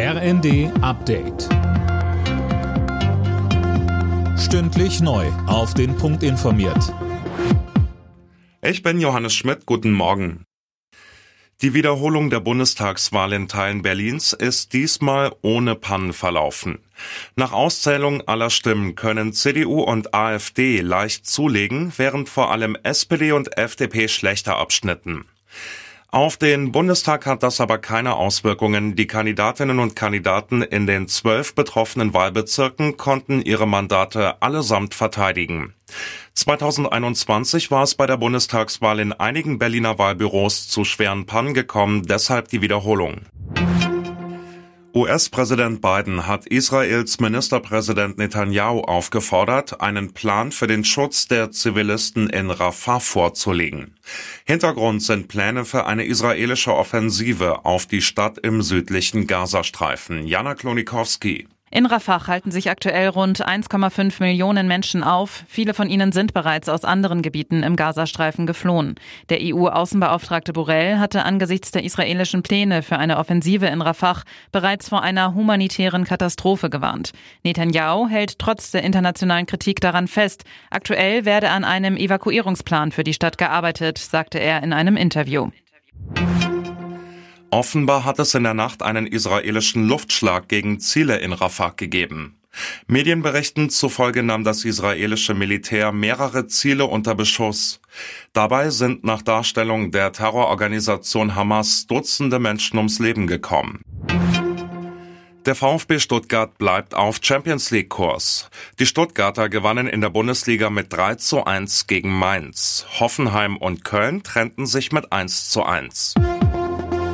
RND Update. Stündlich neu. Auf den Punkt informiert. Ich bin Johannes Schmidt. Guten Morgen. Die Wiederholung der Bundestagswahl in Teilen Berlins ist diesmal ohne Pannen verlaufen. Nach Auszählung aller Stimmen können CDU und AfD leicht zulegen, während vor allem SPD und FDP schlechter abschnitten. Auf den Bundestag hat das aber keine Auswirkungen. Die Kandidatinnen und Kandidaten in den zwölf betroffenen Wahlbezirken konnten ihre Mandate allesamt verteidigen. 2021 war es bei der Bundestagswahl in einigen Berliner Wahlbüros zu schweren Pannen gekommen, deshalb die Wiederholung. US-Präsident Biden hat Israels Ministerpräsident Netanyahu aufgefordert, einen Plan für den Schutz der Zivilisten in Rafah vorzulegen. Hintergrund sind Pläne für eine israelische Offensive auf die Stadt im südlichen Gazastreifen. Jana Klonikowski. In Rafah halten sich aktuell rund 1,5 Millionen Menschen auf. Viele von ihnen sind bereits aus anderen Gebieten im Gazastreifen geflohen. Der EU-Außenbeauftragte Borrell hatte angesichts der israelischen Pläne für eine Offensive in Rafah bereits vor einer humanitären Katastrophe gewarnt. Netanyahu hält trotz der internationalen Kritik daran fest. Aktuell werde an einem Evakuierungsplan für die Stadt gearbeitet, sagte er in einem Interview. Offenbar hat es in der Nacht einen israelischen Luftschlag gegen Ziele in Rafah gegeben. Medienberichten zufolge nahm das israelische Militär mehrere Ziele unter Beschuss. Dabei sind nach Darstellung der Terrororganisation Hamas Dutzende Menschen ums Leben gekommen. Der VfB Stuttgart bleibt auf Champions League Kurs. Die Stuttgarter gewannen in der Bundesliga mit 3 zu 1 gegen Mainz. Hoffenheim und Köln trennten sich mit 1 zu 1.